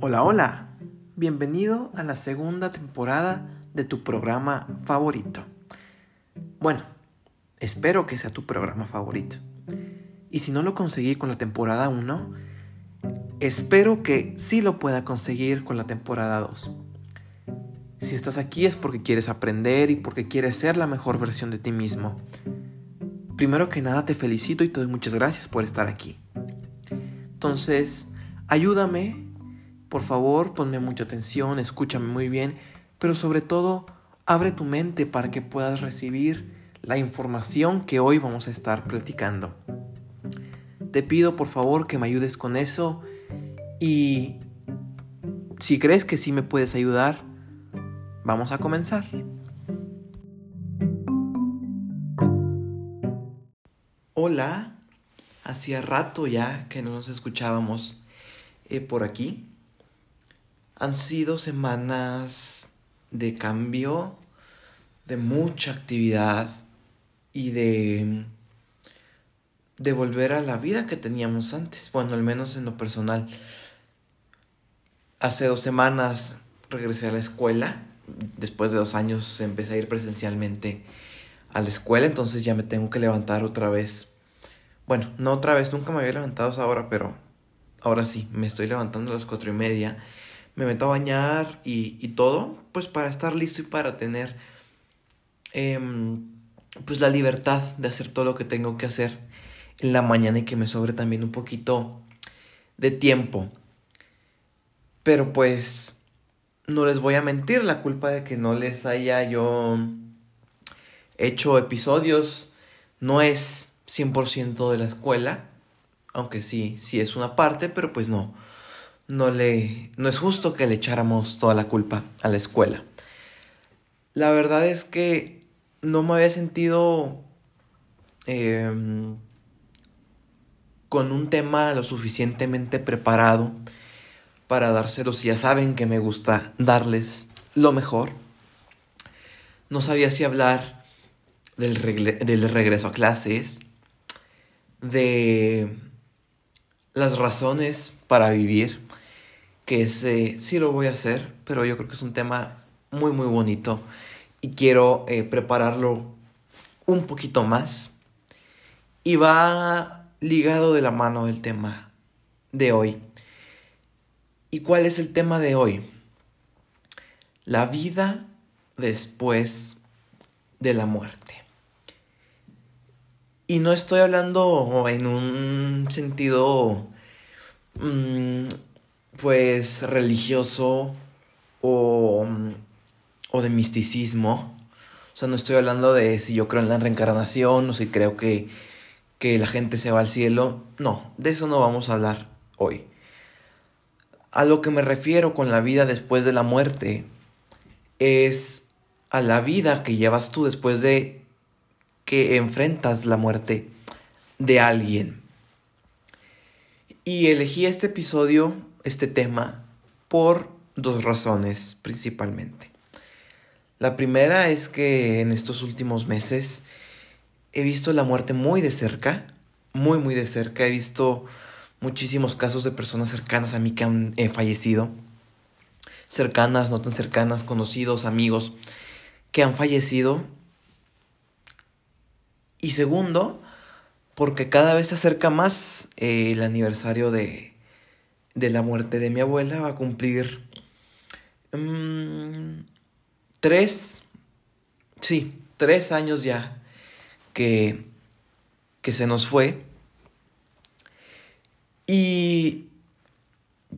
Hola, hola. Bienvenido a la segunda temporada de tu programa favorito. Bueno, espero que sea tu programa favorito. Y si no lo conseguí con la temporada 1, espero que sí lo pueda conseguir con la temporada 2. Si estás aquí es porque quieres aprender y porque quieres ser la mejor versión de ti mismo. Primero que nada te felicito y te doy muchas gracias por estar aquí. Entonces, ayúdame, por favor, ponme mucha atención, escúchame muy bien, pero sobre todo, abre tu mente para que puedas recibir la información que hoy vamos a estar platicando. Te pido por favor que me ayudes con eso y si crees que sí me puedes ayudar, Vamos a comenzar. Hola, hacía rato ya que no nos escuchábamos eh, por aquí. Han sido semanas de cambio, de mucha actividad y de, de volver a la vida que teníamos antes. Bueno, al menos en lo personal. Hace dos semanas regresé a la escuela después de dos años empecé a ir presencialmente a la escuela, entonces ya me tengo que levantar otra vez. Bueno, no otra vez, nunca me había levantado esa hora, pero ahora sí, me estoy levantando a las cuatro y media. Me meto a bañar y, y todo, pues para estar listo y para tener em, pues la libertad de hacer todo lo que tengo que hacer en la mañana y que me sobre también un poquito de tiempo. Pero pues no les voy a mentir, la culpa de que no les haya yo hecho episodios no es 100% de la escuela, aunque sí, sí es una parte, pero pues no, no le, no es justo que le echáramos toda la culpa a la escuela. La verdad es que no me había sentido em, con un tema lo suficientemente preparado para dárselos. Ya saben que me gusta darles lo mejor. No sabía si hablar del, del regreso a clases, de las razones para vivir, que ese sí lo voy a hacer, pero yo creo que es un tema muy muy bonito y quiero eh, prepararlo un poquito más. Y va ligado de la mano del tema de hoy. ¿Y cuál es el tema de hoy? La vida después de la muerte. Y no estoy hablando en un sentido, mm, pues, religioso o, o de misticismo. O sea, no estoy hablando de si yo creo en la reencarnación o si creo que, que la gente se va al cielo. No, de eso no vamos a hablar hoy. A lo que me refiero con la vida después de la muerte es a la vida que llevas tú después de que enfrentas la muerte de alguien. Y elegí este episodio, este tema, por dos razones principalmente. La primera es que en estos últimos meses he visto la muerte muy de cerca, muy muy de cerca. He visto muchísimos casos de personas cercanas a mí que han eh, fallecido. Cercanas, no tan cercanas, conocidos, amigos que han fallecido. Y segundo, porque cada vez se acerca más eh, el aniversario de, de, la muerte de mi abuela. Va a cumplir mm, tres, sí, tres años ya que, que se nos fue. Y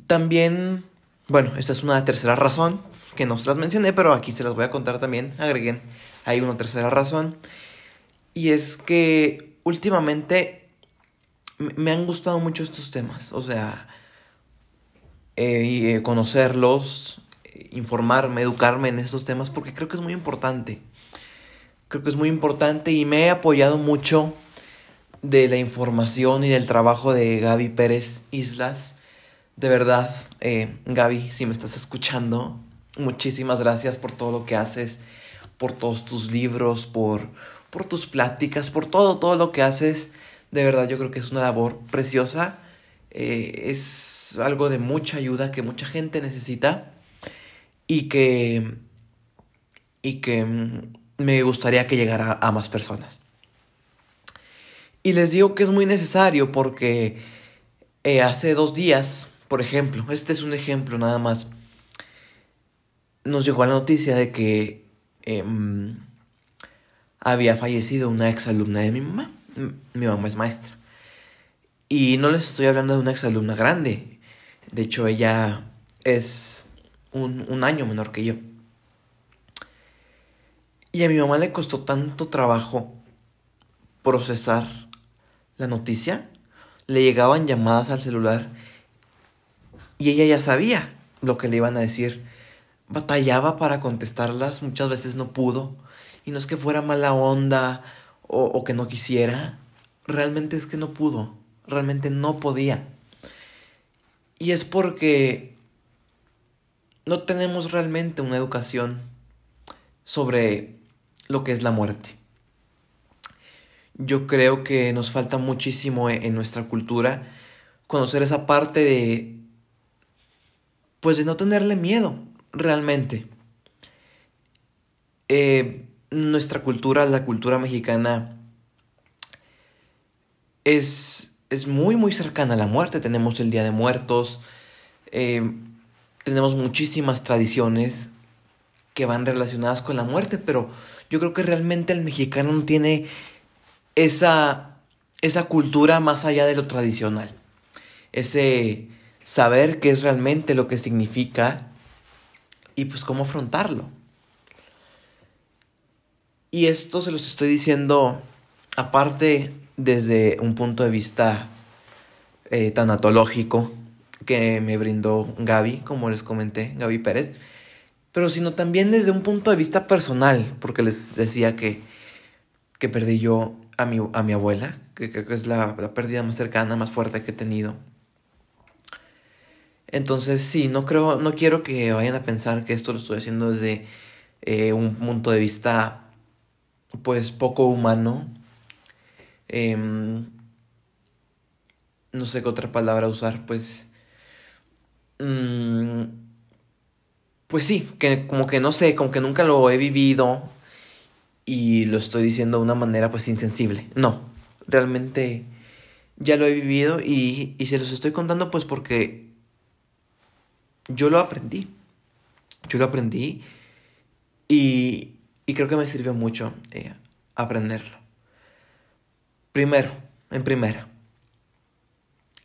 también, bueno, esta es una tercera razón que no se las mencioné, pero aquí se las voy a contar también. Agreguen ahí una tercera razón. Y es que últimamente me han gustado mucho estos temas. O sea, eh, conocerlos, informarme, educarme en estos temas, porque creo que es muy importante. Creo que es muy importante y me he apoyado mucho de la información y del trabajo de Gaby Pérez Islas. De verdad, eh, Gaby, si me estás escuchando, muchísimas gracias por todo lo que haces, por todos tus libros, por, por tus pláticas, por todo, todo lo que haces. De verdad, yo creo que es una labor preciosa eh, es algo de mucha ayuda que mucha gente necesita y que, y que mm, me gustaría que llegara a más personas. Y les digo que es muy necesario porque eh, hace dos días, por ejemplo, este es un ejemplo nada más, nos llegó la noticia de que em, había fallecido una exalumna de mi mamá. Mi mamá es maestra. Y no les estoy hablando de una exalumna grande. De hecho, ella es un, un año menor que yo. Y a mi mamá le costó tanto trabajo procesar la noticia. Le llegaban llamadas al celular y ella ya sabía lo que le iban a decir. Batallaba para contestarlas, muchas veces no pudo. Y no es que fuera mala onda o, o que no quisiera, realmente es que no pudo, realmente no podía. Y es porque no tenemos realmente una educación sobre lo que es la muerte. Yo creo que nos falta muchísimo e-, en nuestra cultura conocer esa parte de pues de no tenerle miedo realmente. Eh, nuestra cultura, la cultura mexicana, es, es, muy, muy cercana a la muerte. Tenemos el Día de Muertos, eh, tenemos muchísimas tradiciones que van relacionadas con la muerte, pero yo creo que realmente el mexicano no tiene esa, esa cultura más allá de lo tradicional. Ese saber qué es realmente lo que significa y pues cómo afrontarlo. Y esto se los estoy diciendo aparte desde un punto de vista eh, tanatológico que me brindó Gaby, como les comenté, Gaby Pérez, pero sino también desde un punto de vista personal, porque les decía que, que perdí yo a mi, a mi abuela, que creo que es la, la pérdida más cercana, más fuerte que he tenido. Entonces sí, no creo, no quiero que vayan a pensar que esto lo estoy haciendo desde eh, un punto de vista pues poco humano. Em, no sé qué otra palabra usar, pues... Mm, pues sí, que como que no sé, como que nunca lo he vivido y lo estoy diciendo de una manera pues insensible. No, realmente ya lo he vivido y, y se los estoy contando pues porque yo lo aprendí. Yo lo aprendí y, y creo que me sirvió mucho eh, aprenderlo. Primero, en primera,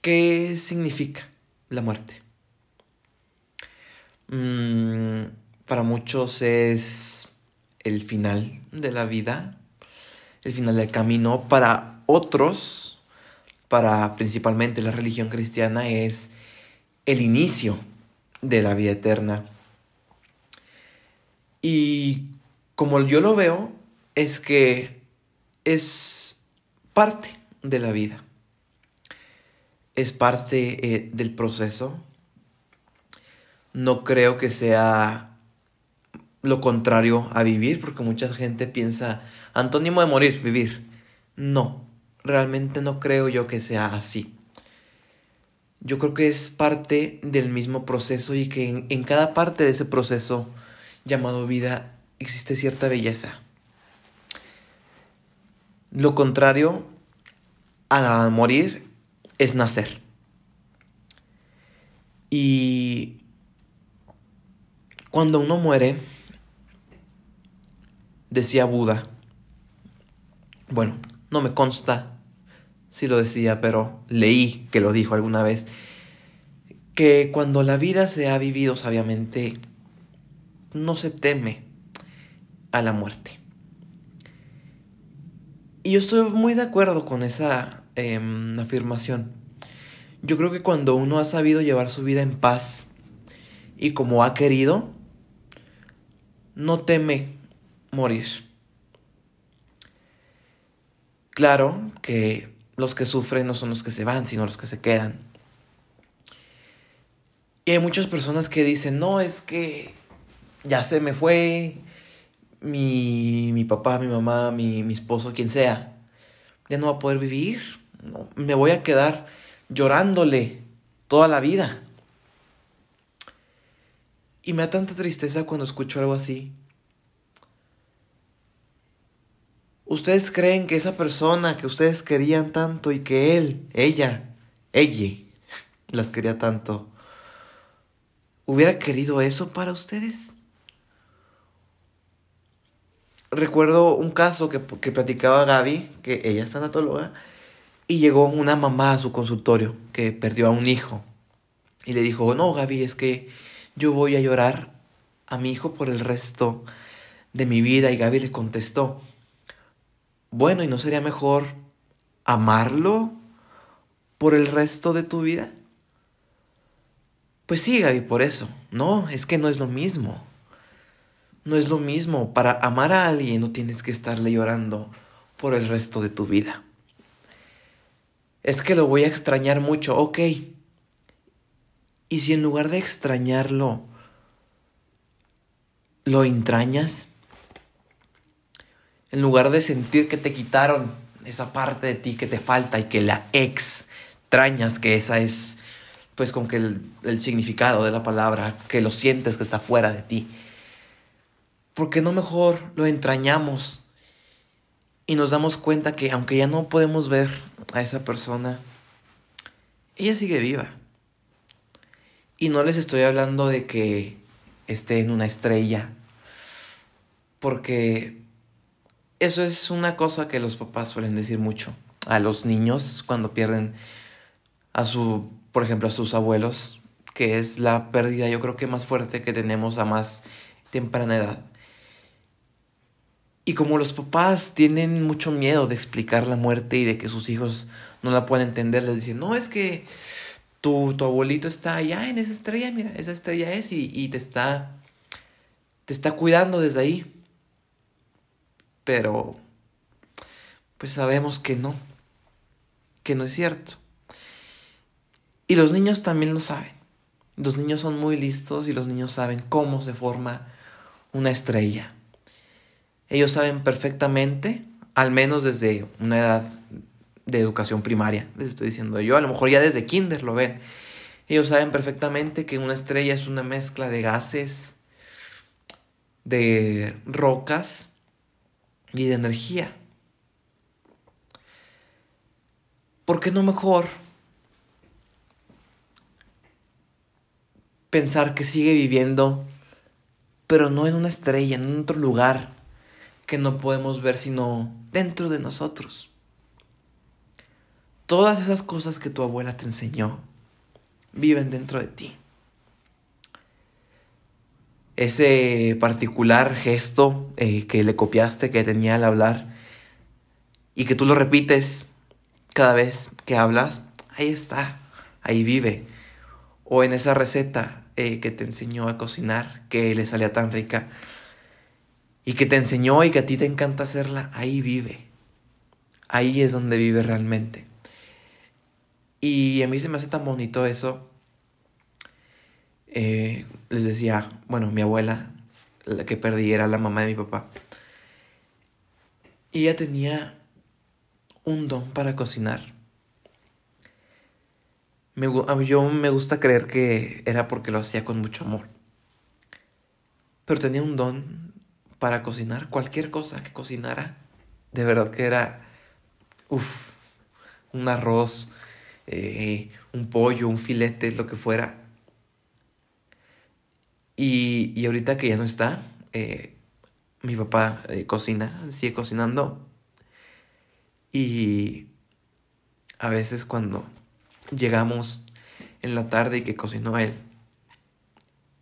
¿qué significa la muerte? Mm, para muchos es el final de la vida, el final del camino. Para otros, para principalmente la religión cristiana, es el inicio de la vida eterna. Y como yo lo veo, es que es parte de la vida. Es parte eh, del proceso. No creo que sea lo contrario a vivir, porque mucha gente piensa, antónimo de morir, vivir. No, realmente no creo yo que sea así. Yo creo que es parte del mismo proceso y que en, en cada parte de ese proceso llamado vida existe cierta belleza. Lo contrario a morir es nacer. Y cuando uno muere, decía Buda, bueno, no me consta si lo decía, pero leí que lo dijo alguna vez, que cuando la vida se ha vivido sabiamente, no se teme a la muerte. Y yo estoy muy de acuerdo con esa em, afirmación. Yo creo que cuando uno ha sabido llevar su vida en paz y como ha querido, no teme morir. Claro que los que sufren no son los que se van, sino los que se quedan. Y hay muchas personas que dicen, no, es que ya se me fue mi, mi papá, mi mamá, mi, mi esposo, quien sea. Ya no va a poder vivir. No, me voy a quedar llorándole toda la vida. Y me da tanta tristeza cuando escucho algo así. ¿Ustedes creen que esa persona que ustedes querían tanto y que él, ella, ella, las quería tanto, hubiera querido eso para ustedes? Recuerdo un caso que, que platicaba Gaby, que ella es tanatóloga, y llegó una mamá a su consultorio que perdió a un hijo. Y le dijo, no, Gaby, es que yo voy a llorar a mi hijo por el resto de mi vida. Y Gaby le contestó, bueno, ¿y no sería mejor amarlo por el resto de tu vida? Pues sí, Gaby, por eso. No, es que no es lo mismo. No es lo mismo. Para amar a alguien no tienes que estarle llorando por el resto de tu vida. Es que lo voy a extrañar mucho, ok. Y si en lugar de extrañarlo, lo entrañas, en lugar de sentir que te quitaron esa parte de ti que te falta y que la extrañas, que esa es pues con que el, el significado de la palabra, que lo sientes que está fuera de ti. ¿Por qué no mejor lo entrañamos y nos damos cuenta que aunque ya no podemos ver a esa persona, ella sigue viva? Y no les estoy hablando de que esté en una estrella, porque eso es una cosa que los papás suelen decir mucho a los niños cuando pierden a su, por ejemplo, a sus abuelos, que es la pérdida yo creo que más fuerte que tenemos a más temprana edad. Y como los papás tienen mucho miedo de explicar la muerte y de que sus hijos no la pueden entender, les dicen, no, es que tu, tu abuelito está allá en esa estrella, mira, esa estrella es y, y te está, te está cuidando desde ahí. Pero, pues sabemos que no, que no es cierto. Y los niños también lo saben. Los niños son muy listos y los niños saben cómo se forma una estrella. Ellos saben perfectamente, al menos desde una edad de educación primaria, les estoy diciendo yo, a lo mejor ya desde kinder lo ven. Ellos saben perfectamente que una estrella es una mezcla de gases, de rocas y de energía. ¿Por qué no mejor pensar que sigue viviendo, pero no en una estrella, en otro lugar que no podemos ver sino dentro de nosotros? Todas esas cosas que tu abuela te enseñó viven dentro de ti. Ese particular gesto eh, que le copiaste, que tenía al hablar, y que tú lo repites cada vez que hablas, ahí está, ahí vive. O en esa receta eh, que te enseñó a cocinar, que le salía tan rica, y que te enseñó y que a ti te encanta hacerla, ahí vive. Ahí es donde vive realmente. Y a mí se me hace tan bonito eso. Eh, les decía, bueno, mi abuela, la que perdí era la mamá de mi papá. Y ella tenía un don para cocinar. Me, yo me gusta creer que era porque lo hacía con mucho amor. Pero tenía un don para cocinar cualquier cosa que cocinara. De verdad que era, uff, un arroz, eh, un pollo, un filete, lo que fuera. Y, y ahorita que ya no está, eh, mi papá eh, cocina, sigue cocinando. Y a veces cuando llegamos en la tarde y que cocinó él,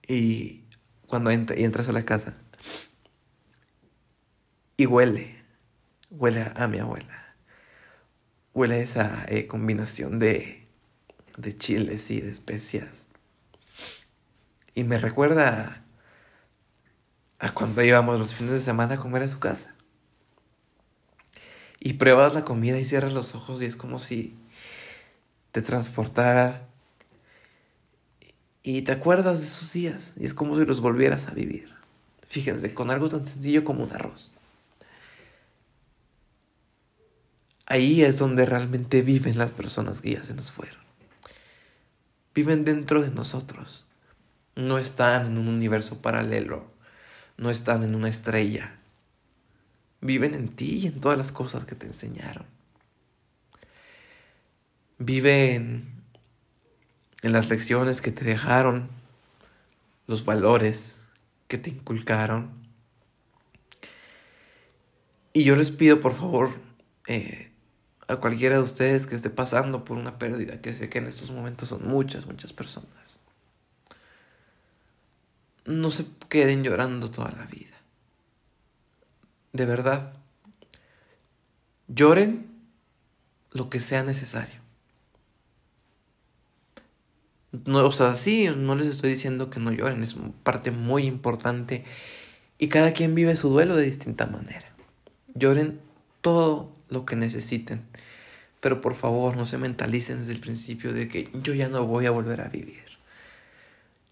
y cuando y entras a la casa, y huele, huele a mi abuela huele esa eh, combinación de, de chiles y de especias. Y me recuerda a cuando íbamos los fines de semana a comer a su casa. Y pruebas la comida y cierras los ojos y es como si te transportara y te acuerdas de esos días y es como si los volvieras a vivir. Fíjense, con algo tan sencillo como un arroz. Ahí es donde realmente viven las personas que se nos fueron. viven dentro de nosotros. No están en un universo paralelo, no están en una estrella. Viven en ti y en todas las cosas que te enseñaron. Viven en las lecciones que te dejaron, los valores que te inculcaron. Y yo les pido, por favor, eh, a cualquiera de ustedes que esté pasando por una pérdida, que sé que en estos momentos son muchas, muchas personas, no se queden llorando toda la vida. De verdad, lloren lo que sea necesario. No, o sea, sí, no les estoy diciendo que no lloren, es parte muy importante y cada quien vive su duelo de distinta manera. Lloren todo lo que necesiten, pero por favor no se mentalicen desde el principio de que yo ya no voy a volver a vivir.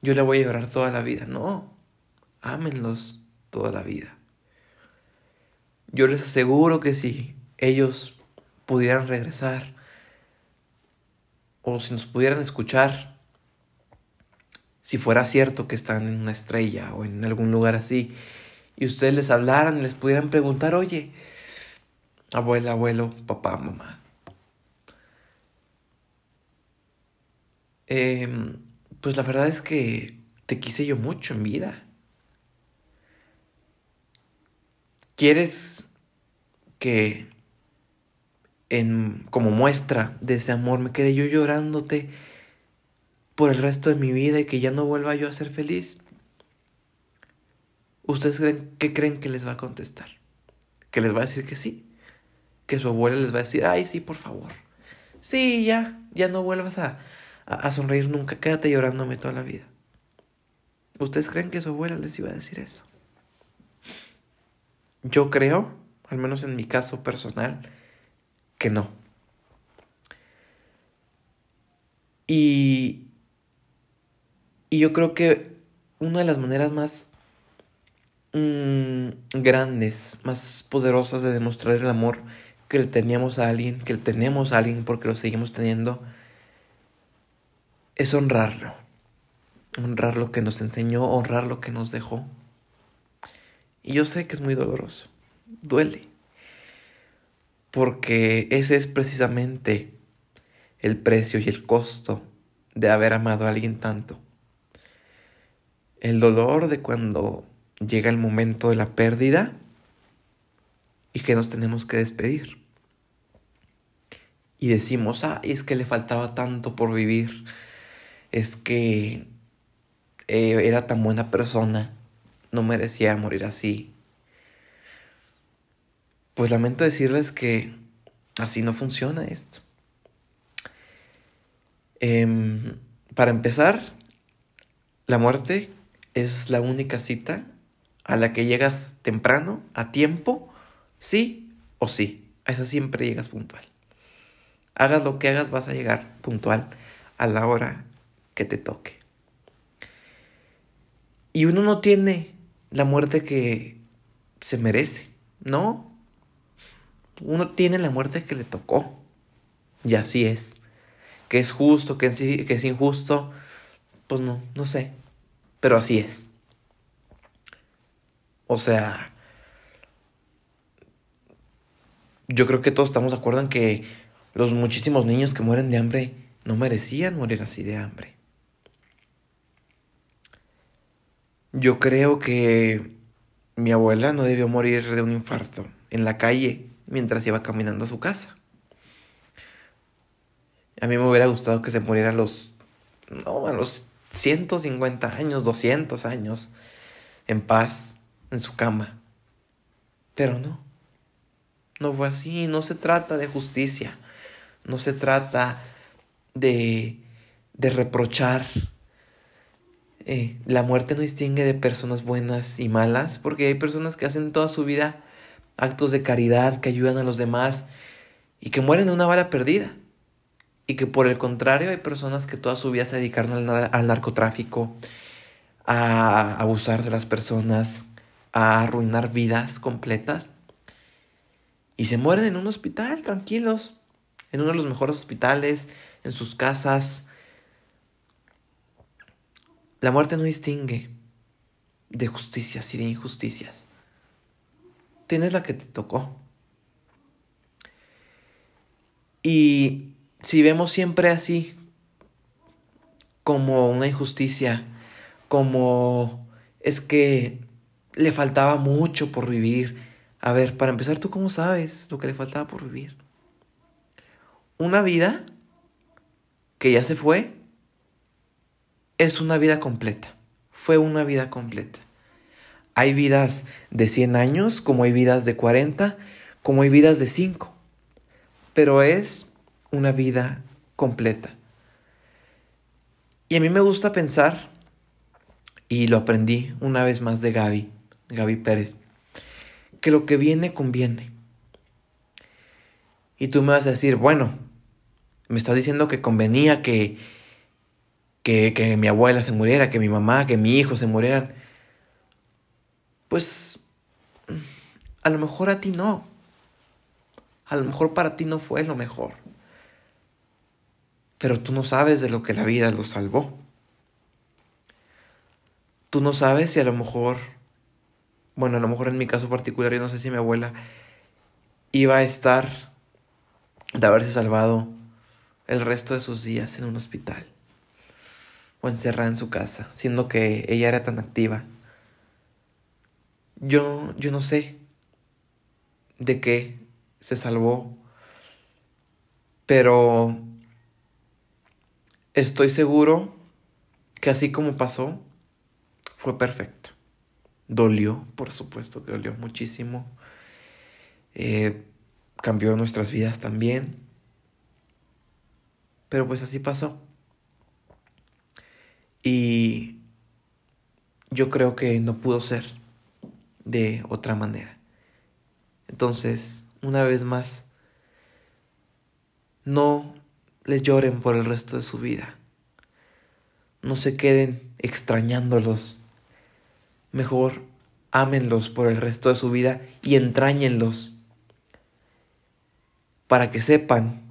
Yo le voy a llorar toda la vida. No, ámenlos toda la vida. Yo les aseguro que si ellos pudieran regresar o si nos pudieran escuchar si fuera cierto que están en una estrella o en algún lugar así, y ustedes les hablaran y les pudieran preguntar, oye, abuela, abuelo, papá, mamá, em, pues la verdad es que te quise yo mucho en vida. ¿Quieres que en, como muestra de ese amor me quede yo llorándote por el resto de mi vida y que ya no vuelva yo a ser feliz? ¿Ustedes creen, qué creen que les va a contestar? ¿Que les va a decir que sí? ¿Que su abuela les va a decir, ay, sí, por favor? Sí, ya, ya no vuelvas a, a, sonreír nunca, quédate llorándome toda la vida. ¿Ustedes creen que su abuela les iba a decir eso? Yo creo, al menos en mi caso personal, que no. Y, y yo creo que una de las maneras más mm, grandes, más poderosas de demostrar el amor que le teníamos a alguien, que le tenemos a alguien porque lo seguimos teniendo, es honrarlo. Honrar lo que nos enseñó, honrar lo que nos dejó. Y yo sé que es muy doloroso, duele. Porque ese es precisamente el precio y el costo de haber amado a alguien tanto el dolor de cuando llega el momento de la pérdida y que nos tenemos que despedir. Y decimos, ah, es que le faltaba tanto por vivir, es que eh, era tan buena persona, no merecía morir así. Pues lamento decirles que así no funciona esto. Em, para empezar, la muerte es la única cita a la que llegas temprano, a tiempo, sí o sí. A esa siempre llegas puntual. Hagas lo que hagas, vas a llegar puntual a la hora que te toque. Y uno no tiene la muerte que se merece, ¿no? Uno tiene la muerte que le tocó. Y así es. Que es justo, que que es injusto, pues no, no sé pero así es. O sea, yo creo que todos estamos de acuerdo en que los muchísimos niños que mueren de hambre no merecían morir así de hambre. Yo creo que mi abuela no debió morir de un infarto en la calle mientras iba caminando a su casa. A mí me hubiera gustado que se muriera a los, no, a los 150 años, 200 años en paz en su cama. Pero no, no fue así, no se trata de justicia, no se trata de, de reprochar. Eh, la muerte no distingue de personas buenas y malas, porque hay personas que hacen toda su vida actos de caridad, que ayudan a los demás y que mueren de una bala perdida y que por el contrario hay personas que toda su vida se dedicaron al, narcotráfico, a abusar de las personas, a arruinar vidas completas y se mueren en un hospital tranquilos, en uno de los mejores hospitales, en sus casas, la muerte no distingue de justicias y de injusticias. Tienes la que te tocó. Y si vemos siempre así, como una injusticia, como es que le faltaba mucho por vivir. A ver, para empezar, ¿tú cómo sabes lo que le faltaba por vivir? Una vida que ya se fue es una vida completa. Fue una vida completa. Hay vidas de 100 años, como hay vidas de 40, como hay vidas de 5. Pero es una vida completa. Y a mí me gusta pensar, y lo aprendí una vez más de Gaby, Gaby Pérez, que lo que viene conviene. Y tú me vas a decir, bueno, me estás diciendo que convenía que, que, que mi abuela se muriera, que mi mamá, que mi hijo se murieran. Pues a lo mejor a ti no. A lo mejor para ti no fue lo mejor pero tú no sabes de lo que la vida lo salvó. Tú no sabes si a lo mejor, bueno, a lo mejor en mi caso particular, yo no sé si mi abuela iba a estar de haberse salvado el resto de sus días en un hospital o encerrada en su casa, siendo que ella era tan activa. Yo, yo no sé de qué se salvó, pero Estoy seguro que así como pasó, fue perfecto. Dolió, por supuesto que dolió muchísimo. Eh, cambió nuestras vidas también. Pero pues así pasó. Y yo creo que no pudo ser de otra manera. Entonces, una vez más, no les lloren por el resto de su vida. No se queden extrañándolos. Mejor ámenlos por el resto de su vida y entráñenlos para que sepan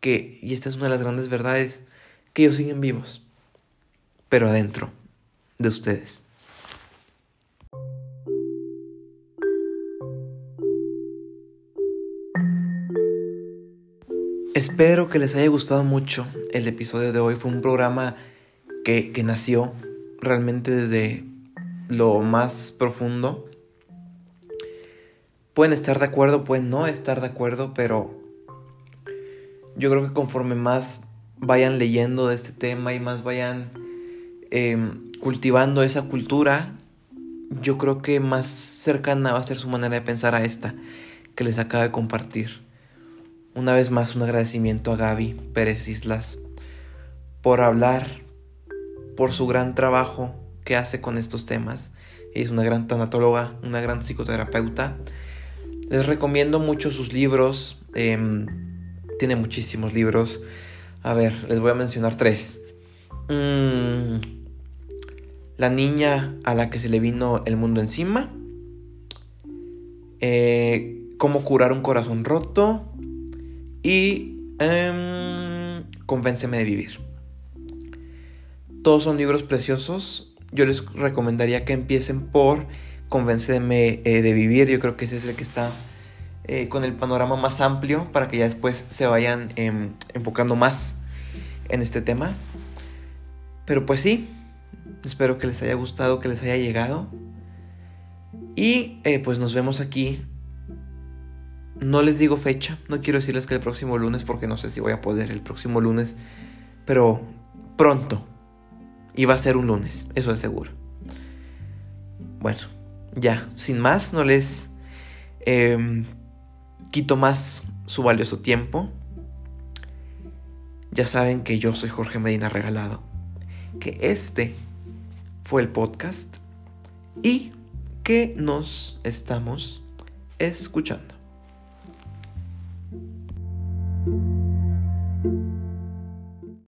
que, y esta es una de las grandes verdades, que ellos siguen vivos, pero adentro de ustedes. Espero que les haya gustado mucho el episodio de hoy. Fue un programa que, nació realmente desde lo más profundo. Pueden estar de acuerdo, pueden no estar de acuerdo, pero yo creo que conforme más vayan leyendo de este tema y más vayan em, cultivando esa cultura, yo creo que más cercana va a ser su manera de pensar a esta que les acabo de compartir. Una vez más un agradecimiento a Gaby Pérez Islas por hablar, por su gran trabajo que hace con estos temas. es una gran tanatóloga, una gran psicoterapeuta. Les recomiendo mucho sus libros. Em, tiene muchísimos libros. A ver, les voy a mencionar tres. Mm, la niña a la que se le vino el mundo encima. Eh, cómo curar un corazón roto y em, Convénceme de vivir. Todos son libros preciosos. Yo les recomendaría que empiecen por Convénceme eh, de vivir. Yo creo que ese es el que está eh, con el panorama más amplio para que ya después se vayan em, enfocando más en este tema. Pero pues sí, espero que les haya gustado, que les haya llegado. Y eh, pues nos vemos aquí no les digo fecha, no quiero decirles que el próximo lunes porque no sé si voy a poder el próximo lunes, pero pronto. Y va a ser un lunes, eso es seguro. Bueno, ya, sin más, no les em, quito más su valioso tiempo. Ya saben que yo soy Jorge Medina Regalado, que este fue el podcast y que nos estamos escuchando.